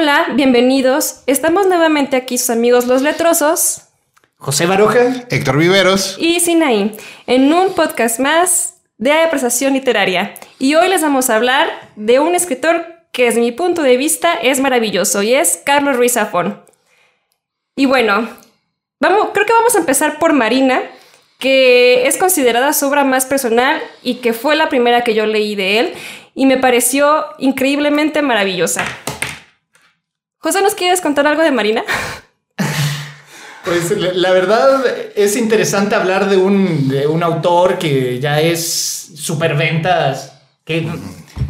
Hola, bienvenidos. Estamos nuevamente aquí sus amigos los letrosos. José Baroja, Héctor Viveros y Sinaí, en un podcast más de apreciación literaria. Y hoy les vamos a hablar de un escritor que desde mi punto de vista es maravilloso y es Carlos Ruiz Zafón. Y bueno, vamos, creo que vamos a empezar por Marina, que es considerada su obra más personal y que fue la primera que yo leí de él y me pareció increíblemente maravillosa. José, ¿nos quieres contar algo de Marina? Pues la verdad es interesante hablar de un, de un autor que ya es superventas que,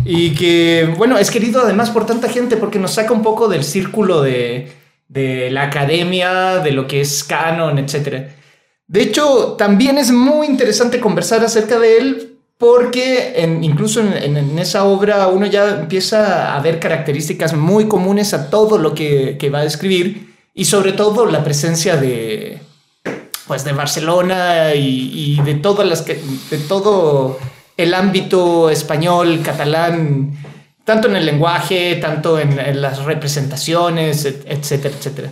y que, bueno, es querido además por tanta gente porque nos saca un poco del círculo de, de la academia, de lo que es canon, etc. De hecho, también es muy interesante conversar acerca de él porque incluso en, esa obra uno ya empieza a ver características muy comunes a todo lo que, va a escribir y sobre todo la presencia de, pues de Barcelona y, de, todas las que, de todo el ámbito español, catalán, tanto en el lenguaje, tanto en, las representaciones, etcétera, etcétera.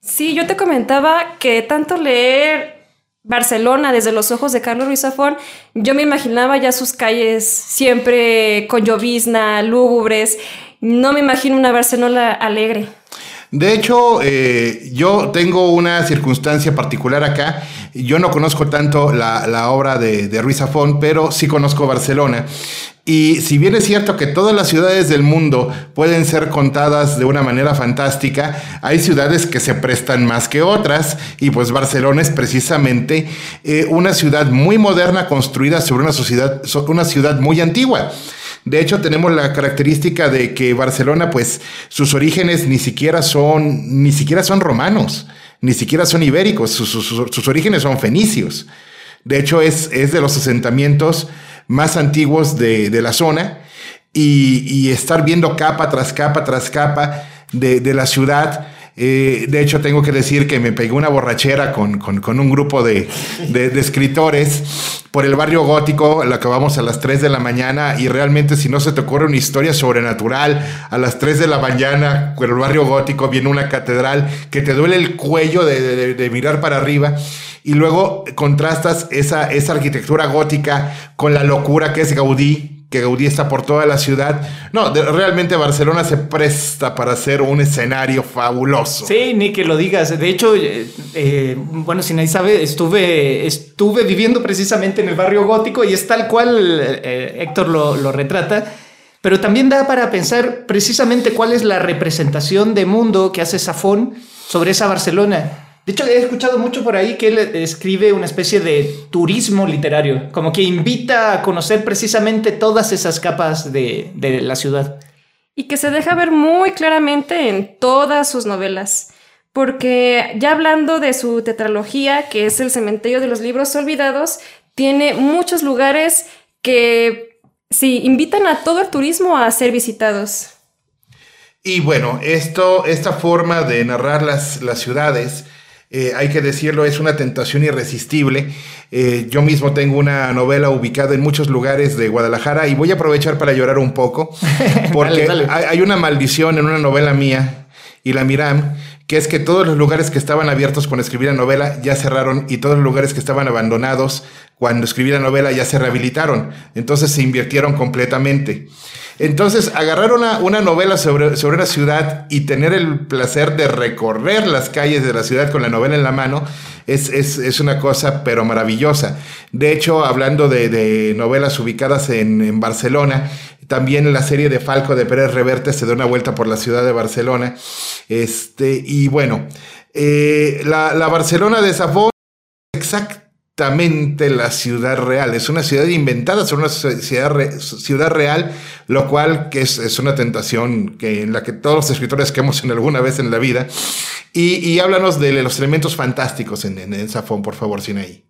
Sí, yo te comentaba que tanto leer Barcelona desde los ojos de Carlos Ruiz Zafón, yo me imaginaba ya sus calles siempre con llovizna, lúgubres. No me imagino una Barcelona alegre. De hecho, eh, yo tengo una circunstancia particular acá. Yo no conozco tanto la, obra de, de, Ruiz Zafón, pero sí conozco Barcelona. Y si bien es cierto que todas las ciudades del mundo pueden ser contadas de una manera fantástica, hay ciudades que se prestan más que otras. Y pues Barcelona es precisamente eh, una ciudad muy moderna construida sobre una, sociedad, una ciudad muy antigua. De hecho, tenemos la característica de que Barcelona, pues, sus orígenes ni siquiera son, ni siquiera son romanos, ni siquiera son ibéricos, sus, sus, sus orígenes son fenicios. De hecho, es, es, de los asentamientos más antiguos de, de la zona y, y, estar viendo capa tras capa tras capa de, de la ciudad. Eh, de hecho, tengo que decir que me pegué una borrachera con, con, un grupo de, de, escritores por el barrio gótico, lo acabamos a las 3 de la mañana y realmente si no se te ocurre una historia sobrenatural, a las 3 de la mañana por el barrio gótico viene una catedral que te duele el cuello de, de mirar para arriba y luego contrastas esa, esa arquitectura gótica con la locura que es Gaudí, que Gaudí está por toda la ciudad. No, realmente Barcelona se presta para ser un escenario fabuloso. Sí, ni que lo digas. De hecho, eh, eh, bueno, si nadie sabe, estuve, estuve viviendo precisamente en el barrio gótico y es tal cual eh, Héctor lo, lo retrata. Pero también da para pensar precisamente cuál es la representación de mundo que hace Safón sobre esa Barcelona. De hecho, he escuchado mucho por ahí que él escribe una especie de turismo literario, como que invita a conocer precisamente todas esas capas de, de, la ciudad. Y que se deja ver muy claramente en todas sus novelas. Porque ya hablando de su tetralogía, que es el cementerio de los libros olvidados, tiene muchos lugares que sí invitan a todo el turismo a ser visitados. Y bueno, esto, esta forma de narrar las, las ciudades eh, hay que decirlo, es una tentación irresistible. Eh, yo mismo tengo una novela ubicada en muchos lugares de Guadalajara y voy a aprovechar para llorar un poco, porque dale, dale. Hay, hay, una maldición en una novela mía y la Miram, que es que todos los lugares que estaban abiertos cuando escribí la novela ya cerraron y todos los lugares que estaban abandonados cuando escribí la novela ya se rehabilitaron. Entonces se invirtieron completamente. Entonces, agarrar una, una novela sobre, sobre, una ciudad y tener el placer de recorrer las calles de la ciudad con la novela en la mano es, es, es una cosa, pero maravillosa. De hecho, hablando de, de novelas ubicadas en, en, Barcelona, también la serie de Falco de Pérez Reverte se da una vuelta por la ciudad de Barcelona. Este, y bueno, eh, la, Barcelona de Safo exactamente la ciudad real. Es una ciudad inventada sobre una ciudad, ciudad real, lo cual que es, es, una tentación que, en la que todos los escritores quemos en alguna vez en la vida. Y, háblanos de los elementos fantásticos en, en, en Safón, por favor, Sinaí.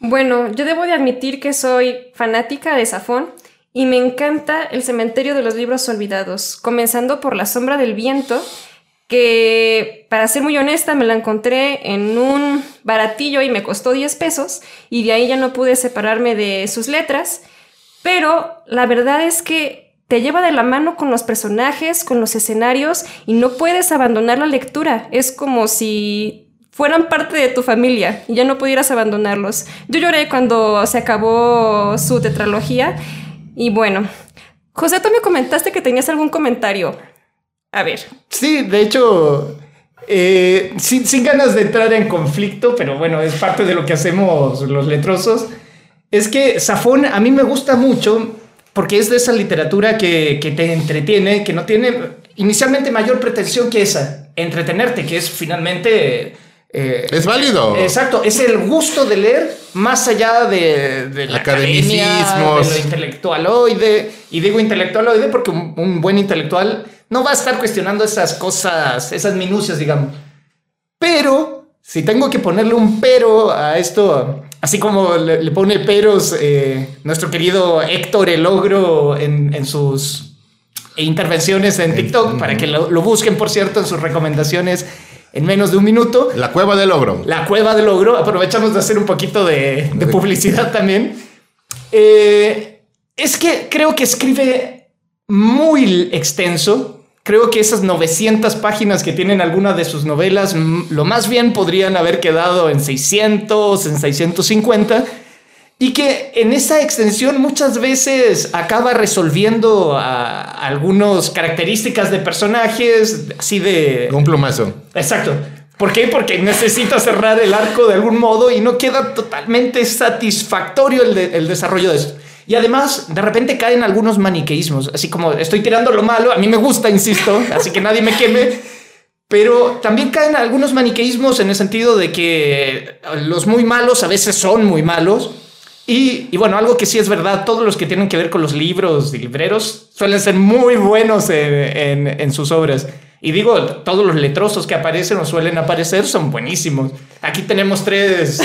Bueno, yo debo de admitir que soy fanática de Safón y me encanta el cementerio de los libros olvidados, comenzando por La sombra del viento, que para ser muy honesta me la encontré en un baratillo y me costó 10 pesos y de ahí ya no pude separarme de sus letras, pero la verdad es que te lleva de la mano con los personajes, con los escenarios y no puedes abandonar la lectura. Es como si fueran parte de tu familia y ya no pudieras abandonarlos. Yo lloré cuando se acabó su tetralogía y bueno, José, tú me comentaste que tenías algún comentario. A ver. Sí, de hecho, eh, sin, sin, ganas de entrar en conflicto, pero bueno, es parte de lo que hacemos los letrosos, es que Safón a mí me gusta mucho porque es de esa literatura que, que te entretiene, que no tiene inicialmente mayor pretensión que esa, entretenerte, que es finalmente... Eh, es válido. Exacto, es el gusto de leer más allá de, de la academia, de lo intelectualoide. Y digo intelectualoide porque un, un buen intelectual no va a estar cuestionando esas cosas, esas minucias, digamos. Pero, si tengo que ponerle un pero a esto, así como le, pone peros eh, nuestro querido Héctor El Ogro en, en sus intervenciones en TikTok, para que lo, lo, busquen, por cierto, en sus recomendaciones en menos de un minuto. La cueva del ogro. La cueva del ogro. Aprovechamos de hacer un poquito de, de publicidad también. Eh, es que creo que escribe muy extenso Creo que esas 900 páginas que tienen alguna de sus novelas, lo más bien podrían haber quedado en 600, en 650, y que en esa extensión muchas veces acaba resolviendo algunas características de personajes, así de... Un plumazo. Exacto. ¿Por qué? Porque necesita cerrar el arco de algún modo y no queda totalmente satisfactorio el, el desarrollo de esto. Y además, de repente caen algunos maniqueísmos, así como estoy tirando lo malo, a mí me gusta, insisto, así que nadie me queme, pero también caen algunos maniqueísmos en el sentido de que los muy malos a veces son muy malos. Y, y, bueno, algo que sí es verdad, todos los que tienen que ver con los libros y libreros suelen ser muy buenos en, en, en sus obras. Y digo, todos los letrosos que aparecen o suelen aparecer son buenísimos. Aquí tenemos tres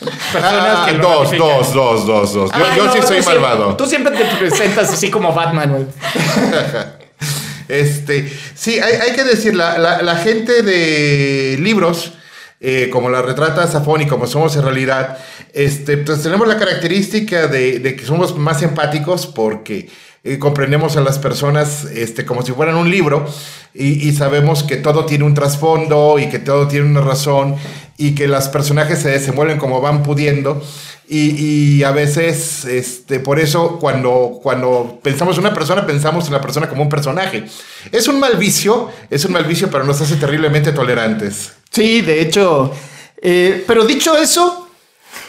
ah, dos, dos, dos, dos, dos, Yo, yo sí soy malvado. tú siempre te presentas así como Batman, Este, sí, hay, hay que decir, la, la, la, gente de libros, eh, como la retrata Safón y como somos en realidad, este, pues tenemos la característica de, que somos más empáticos porque eh, comprendemos a las personas este, como si fueran un libro y, y, sabemos que todo tiene un trasfondo y que todo tiene una razón y que los personajes se desenvuelven como van pudiendo. Y, a veces, este, por eso, cuando, cuando pensamos en una persona, pensamos en la persona como un personaje. Es un mal vicio, es un mal vicio, pero nos hace terriblemente tolerantes. Sí, de hecho. Eh, pero dicho eso,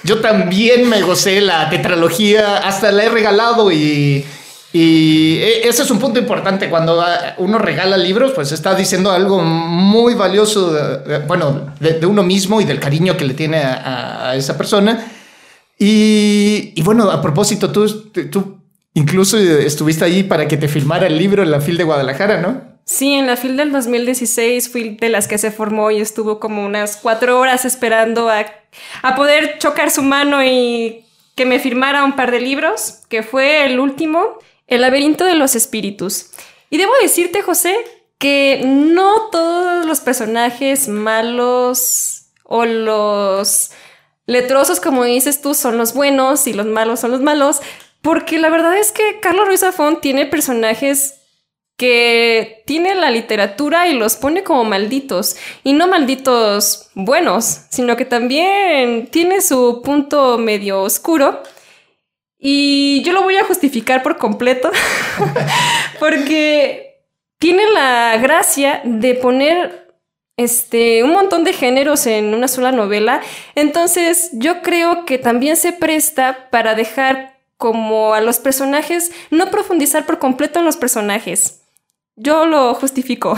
yo también me gocé la tetralogía, hasta la he regalado y y e, ese es un punto importante. Cuando uno regala libros, pues está diciendo algo muy valioso, de, bueno, de, uno mismo y del cariño que le tiene a esa persona. Y, bueno, a propósito, tú, tú incluso estuviste ahí para que te filmara el libro en la FIL de Guadalajara, ¿no? Sí, en la FIL del 2016 fui de las que se formó y estuvo como unas cuatro horas esperando a, a poder chocar su mano y que me firmara un par de libros, que fue el último. El laberinto de los espíritus. Y debo decirte, José, que no todos los personajes malos o los letrosos, como dices tú, son los buenos y los malos son los malos, porque la verdad es que Carlos Ruiz Zafón tiene personajes que tiene la literatura y los pone como malditos, y no malditos buenos, sino que también tiene su punto medio oscuro y yo lo voy a justificar por completo, porque tiene la gracia de poner este, un montón de géneros en una sola novela. Entonces, yo creo que también se presta para dejar como a los personajes, no profundizar por completo en los personajes. Yo lo justifico.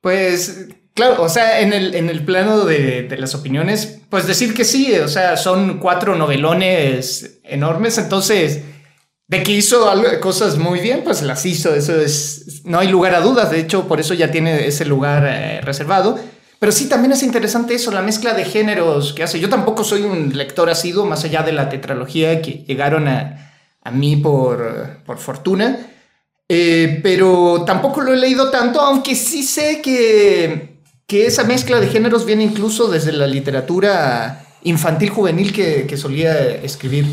pues Claro, o sea, en el, en el plano de, de, las opiniones, pues decir que sí, o sea, son cuatro novelones enormes, entonces, de que hizo cosas muy bien, pues las hizo, eso es, no hay lugar a dudas, de hecho, por eso ya tiene ese lugar eh, reservado. Pero sí, también es interesante eso, la mezcla de géneros que hace. Yo tampoco soy un lector asiduo, más allá de la tetralogía que llegaron a, a mí por, por fortuna. Eh, pero tampoco lo he leído tanto, aunque sí sé que que esa mezcla de géneros viene incluso desde la literatura infantil juvenil que, que solía escribir.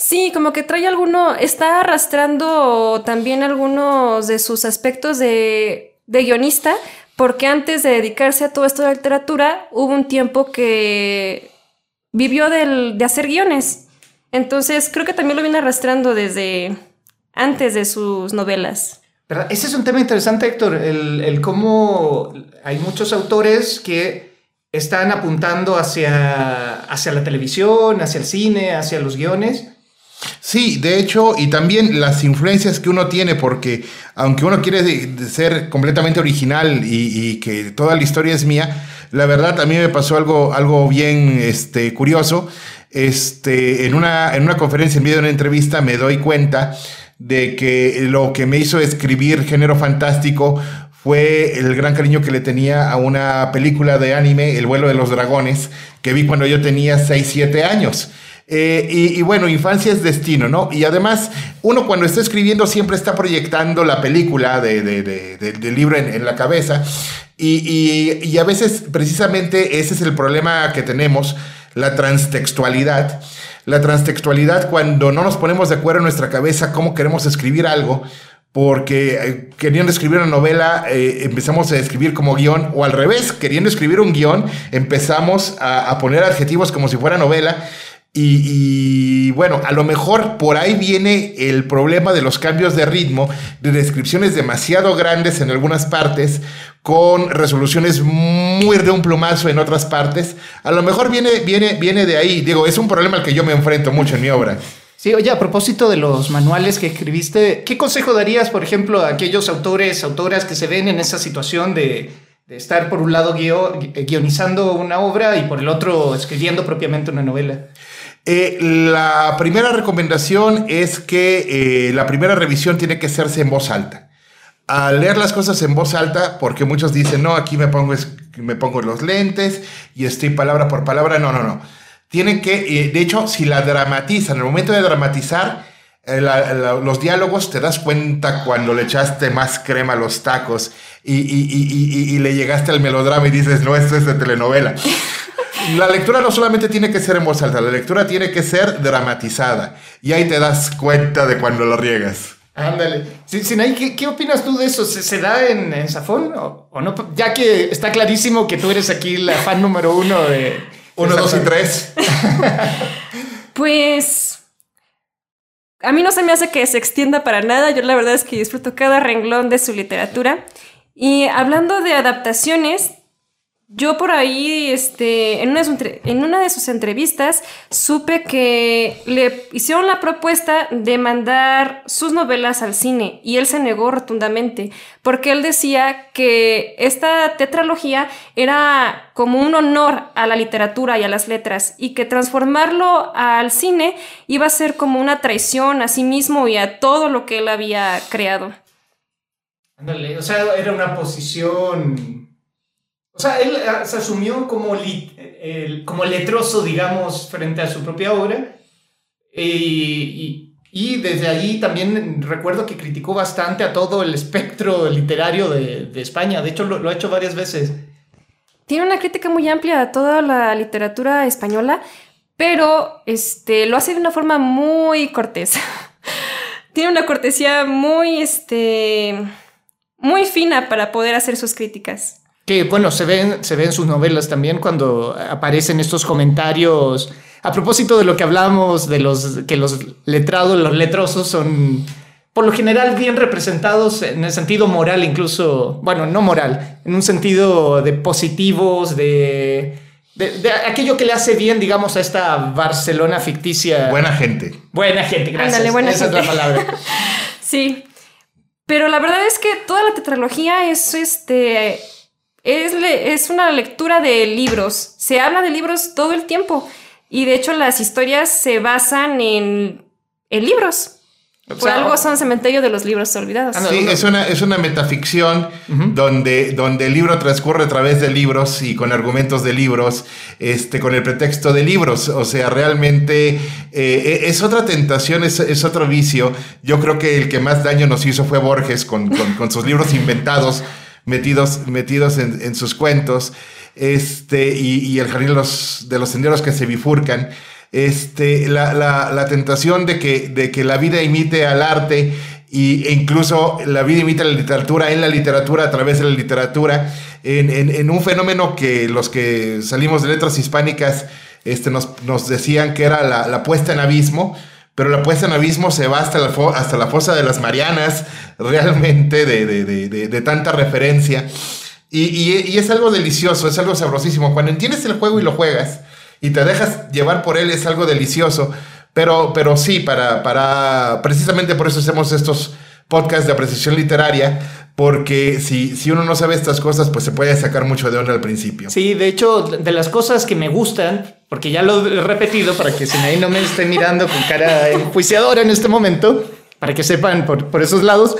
Sí, como que trae alguno, está arrastrando también algunos de sus aspectos de, de guionista, porque antes de dedicarse a todo esto de literatura, hubo un tiempo que vivió del, de hacer guiones. Entonces, creo que también lo viene arrastrando desde antes de sus novelas. Ese es un tema interesante, Héctor, el, el cómo hay muchos autores que están apuntando hacia, hacia la televisión, hacia el cine, hacia los guiones. Sí, de hecho, y también las influencias que uno tiene, porque aunque uno quiere ser completamente original y, y que toda la historia es mía, la verdad a mí me pasó algo, algo bien este, curioso. Este, en, una, en una conferencia, en medio de una entrevista, me doy cuenta de que lo que me hizo escribir género fantástico fue el gran cariño que le tenía a una película de anime, El vuelo de los dragones, que vi cuando yo tenía 6, 7 años. Eh, y, bueno, infancia es destino, ¿no? Y además, uno cuando está escribiendo siempre está proyectando la película de, de- de- de- del libro en, la cabeza. Y, y- a veces, precisamente, ese es el problema que tenemos, la transtextualidad. La transtextualidad cuando no nos ponemos de acuerdo en nuestra cabeza cómo queremos escribir algo, porque eh, queriendo escribir una novela eh, empezamos a escribir como guion, o al revés, queriendo escribir un guion empezamos a poner adjetivos como si fuera novela. Y, bueno, a lo mejor por ahí viene el problema de los cambios de ritmo, de descripciones demasiado grandes en algunas partes, con resoluciones muy de un plumazo en otras partes. A lo mejor viene, viene, viene de ahí. Digo, es un problema al que yo me enfrento mucho en mi obra. Sí, oye, a propósito de los manuales que escribiste, ¿qué consejo darías, por ejemplo, a aquellos autores, autoras que se ven en esa situación de, estar por un lado guio- guionizando una obra y por el otro escribiendo propiamente una novela? Eh, la primera recomendación es que eh, la primera revisión tiene que hacerse en voz alta. Al leer las cosas en voz alta, porque muchos dicen, no, aquí me pongo, me pongo los lentes y estoy palabra por palabra. No, no, no. Tienen que, eh, de hecho, si la dramatizan, en el momento de dramatizar los diálogos, te das cuenta cuando le echaste más crema a los tacos y- y le llegaste al melodrama y dices, no, esto es de telenovela. La lectura no solamente tiene que ser en voz alta, la lectura tiene que ser dramatizada. Y ahí te das cuenta de cuando lo riegas. Ándale. Sinaí, ¿qué, qué opinas tú de eso? ¿Se, se da en, en Safón o, o no? Ya que está clarísimo que tú eres aquí la fan número uno de... Uno, de dos y tres. Pues a mí no se me hace que se extienda para nada. Yo la verdad es que disfruto cada renglón de su literatura. Y hablando de adaptaciones, yo por ahí, este, en una, de en una de sus entrevistas, supe que le hicieron la propuesta de mandar sus novelas al cine y él se negó rotundamente, porque él decía que esta tetralogía era como un honor a la literatura y a las letras y que transformarlo al cine iba a ser como una traición a sí mismo y a todo lo que él había creado. Ándale, o sea, era una posición... O sea, él ah, se asumió como, lit- el, como letroso, digamos, frente a su propia obra. Y, y- y desde ahí también recuerdo que criticó bastante a todo el espectro literario de, de España. De hecho, lo, lo ha hecho varias veces. Tiene una crítica muy amplia a toda la literatura española, pero este, lo hace de una forma muy cortés. Tiene una cortesía muy, este, muy fina para poder hacer sus críticas. Que bueno, se ven, se ven en sus novelas también cuando aparecen estos comentarios. A propósito de lo que hablamos, de los que los letrados, los letrosos son por lo general bien representados en el sentido moral, incluso, bueno, no moral, en un sentido de positivos, de, de, de aquello que le hace bien, digamos, a esta Barcelona ficticia. Buena gente. Buena gente, gracias. Ándale, buena Esa gente. es la palabra. Sí. Pero la verdad es que toda la tetralogía es este. Es, le- es una lectura de libros. Se habla de libros todo el tiempo. Y de hecho, las historias se basan en, en libros. O Por sea, algo son cementerio de los libros olvidados. Ah, no. Sí, es una, es una metaficción donde, donde el libro transcurre a través de libros y con argumentos de libros, este, con el pretexto de libros. O sea, realmente eh, es otra tentación, es, es otro vicio. Yo creo que el que más daño nos hizo fue Borges con, con- con sus libros inventados, metidos, metidos en, en sus cuentos, este, y, el jardín de los, de los senderos que se bifurcan. este, la, la, la tentación de que, de que la vida imite al arte y, e incluso la vida imita la literatura en la literatura a través de la literatura, en, en, en un fenómeno que los que salimos de letras hispánicas este, nos, nos decían que era la, la, puesta en abismo, pero la puesta en abismo se va hasta la, hasta la fosa de las Marianas, realmente de, de, de, de tanta referencia. Y, y, y, es algo delicioso, es algo sabrosísimo. Cuando entiendes el juego y lo juegas y te dejas llevar por él, es algo delicioso. Pero, pero sí, para, para, precisamente por eso hacemos estos podcasts de apreciación literaria, porque si, si uno no sabe estas cosas, pues se puede sacar mucho de onda al principio. Sí, de hecho, de las cosas que me gustan, porque ya lo he repetido para que si ahí no me esté mirando con cara enjuiciadora en este momento, para que sepan por, por esos lados,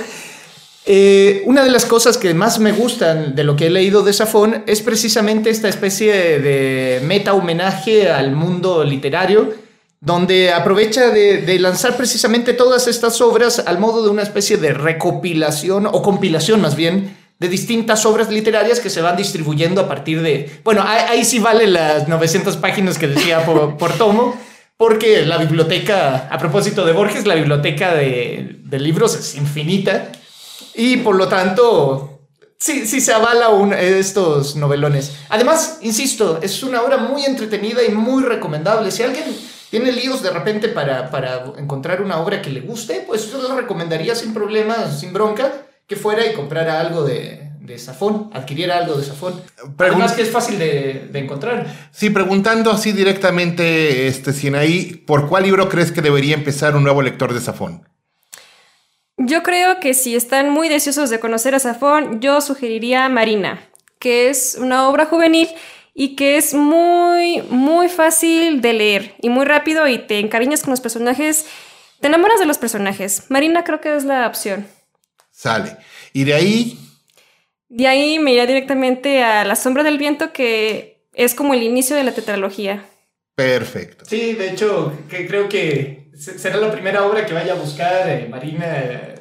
eh, una de las cosas que más me gustan de lo que he leído de Safón es precisamente esta especie de meta homenaje al mundo literario donde aprovecha de, de, lanzar precisamente todas estas obras al modo de una especie de recopilación o compilación más bien de distintas obras literarias que se van distribuyendo a partir de... Bueno, ahí, ahí sí vale las 900 páginas que decía por, por, tomo, porque la biblioteca, a propósito de Borges, la biblioteca de, de libros es infinita y por lo tanto sí, sí se avala un, estos novelones. Además, insisto, es una obra muy entretenida y muy recomendable. Si alguien tiene líos de repente para, para encontrar una obra que le guste, pues yo le recomendaría sin problemas, sin bronca, que fuera y comprara algo de, de Safón, adquiriera algo de Safón. Pregun Además que es fácil de, de, encontrar. Sí, preguntando así directamente, este, Sinaí, ¿por cuál libro crees que debería empezar un nuevo lector de Safón? Yo creo que si están muy deseosos de conocer a Safón, yo sugeriría Marina, que es una obra juvenil y que es muy, muy fácil de leer y muy rápido y te encariñas con los personajes, te enamoras de los personajes. Marina creo que es la opción. Sale. Y de ahí... De ahí me irá directamente a La sombra del viento, que es como el inicio de la tetralogía. Perfecto. Sí, de hecho, que creo que será la primera obra que vaya a buscar eh, Marina eh,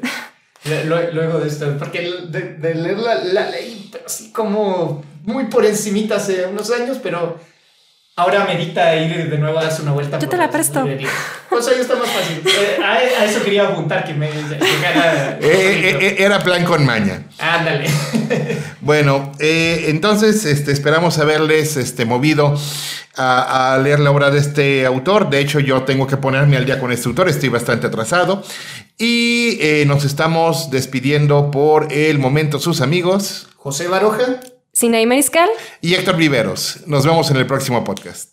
luego de esto, porque de, de leerla la leí así como muy por encimita hace unos años, pero ahora medita ir de nuevo a darse una vuelta. Yo te la presto. Pues ahí está más fácil. Eh, a, a, eso quería apuntar que me llegara. Eh, eh, era plan con maña. Ándale. bueno, eh, entonces este, esperamos haberles este, movido a, a, leer la obra de este autor. De hecho, yo tengo que ponerme al día con este autor, estoy bastante atrasado. Y eh, nos estamos despidiendo por el momento, sus amigos. José Baroja. Sinaí Mariscal y Héctor Viveros. Nos vemos en el próximo podcast.